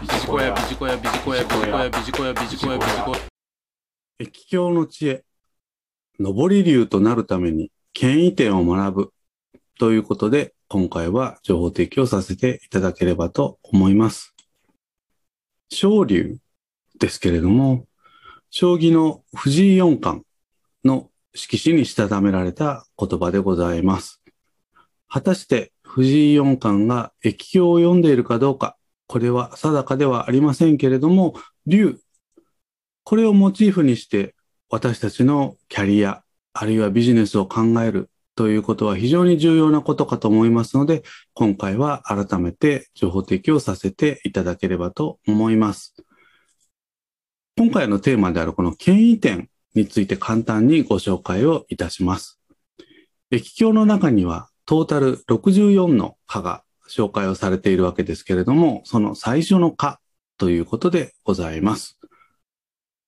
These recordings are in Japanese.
ビジコヤビジコヤビジコヤビジコヤビジコヤビジコヤビジコヤ駅境の知恵、上り流となるために権威点を学ぶということで、今回は情報提供させていただければと思います。昇龍ですけれども、将棋の藤井四冠の色紙にしたためられた言葉でございます。果たして藤井四冠が駅境を読んでいるかどうか、これは定かではありませんけれども、龍これをモチーフにして私たちのキャリア、あるいはビジネスを考えるということは非常に重要なことかと思いますので、今回は改めて情報提供させていただければと思います。今回のテーマであるこの権威点について簡単にご紹介をいたします。駅境の中にはトータル64の課が紹介をされているわけですけれども、その最初の課ということでございます。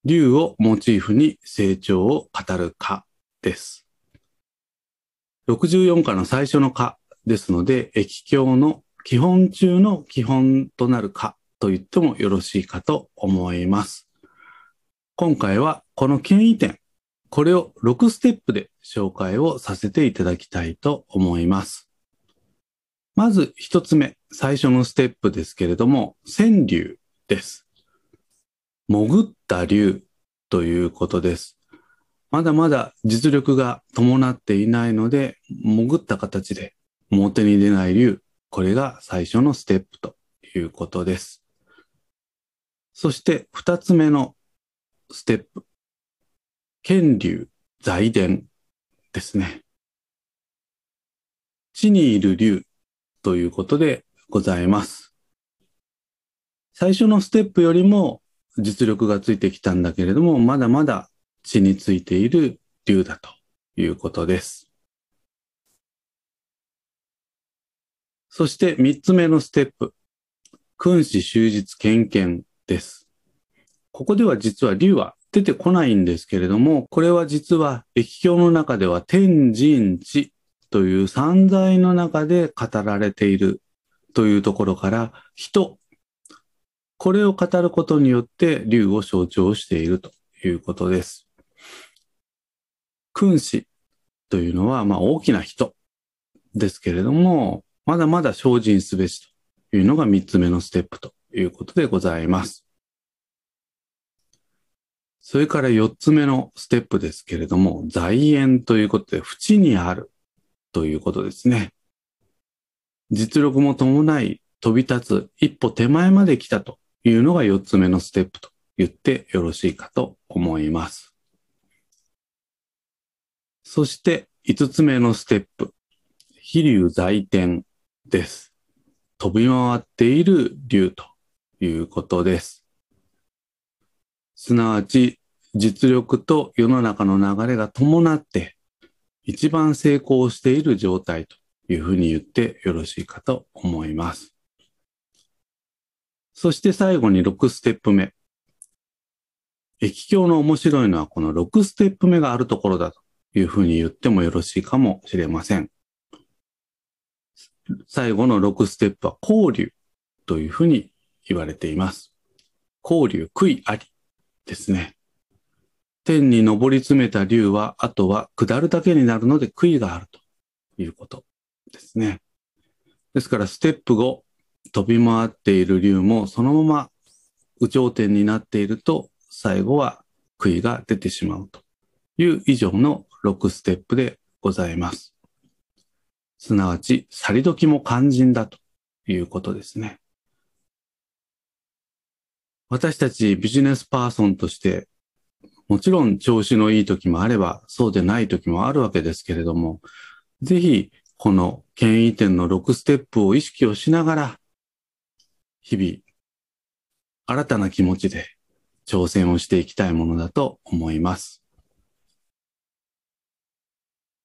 竜をモチーフに成長を語る課です。64課の最初の課ですので、駅境の基本中の基本となる課と言ってもよろしいかと思います。今回はこの権威点、これを6ステップで紹介をさせていただきたいと思います。まず一つ目、最初のステップですけれども、川柳です。潜った竜ということです。まだまだ実力が伴っていないので、潜った形で表に出ない竜、これが最初のステップということです。そして二つ目のステップ、剣竜財伝ですね。地にいる竜ということでございます。最初のステップよりも実力がついてきたんだけれども、まだまだ地についている竜だということです。そして三つ目のステップ、君子終日献献です。ここでは実は竜は出てこないんですけれども、これは実は駅境の中では天神地という散財の中で語られているというところから、人、これを語ることによって竜を象徴しているということです。君子というのは、まあ大きな人ですけれども、まだまだ精進すべしというのが三つ目のステップということでございます。それから四つ目のステップですけれども、財縁ということで、縁にあるということですね。実力も伴い飛び立つ一歩手前まで来たというのが四つ目のステップと言ってよろしいかと思います。そして五つ目のステップ、飛竜在天です。飛び回っている竜ということです。すなわち実力と世の中の流れが伴って一番成功している状態というふうに言ってよろしいかと思います。そして最後に6ステップ目。駅境の面白いのはこの6ステップ目があるところだというふうに言ってもよろしいかもしれません。最後の6ステップは交流というふうに言われています。交流、悔いありですね。天に上り詰めた竜は、あとは下るだけになるので悔いがあるということですね。ですから、ステップ5、飛び回っている竜もそのまま有頂天になっていると、最後は悔いが出てしまうという以上の6ステップでございます。すなわち、去り時も肝心だということですね。私たちビジネスパーソンとして、もちろん調子のいい時もあれば、そうでない時もあるわけですけれども、ぜひ、この権威点の6ステップを意識をしながら、日々、新たな気持ちで挑戦をしていきたいものだと思います。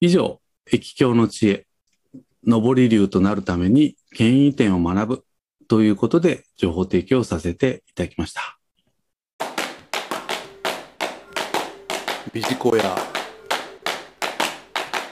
以上、駅境の知恵、上り流となるために権威点を学ぶということで情報提供させていただきました。ビジコヤ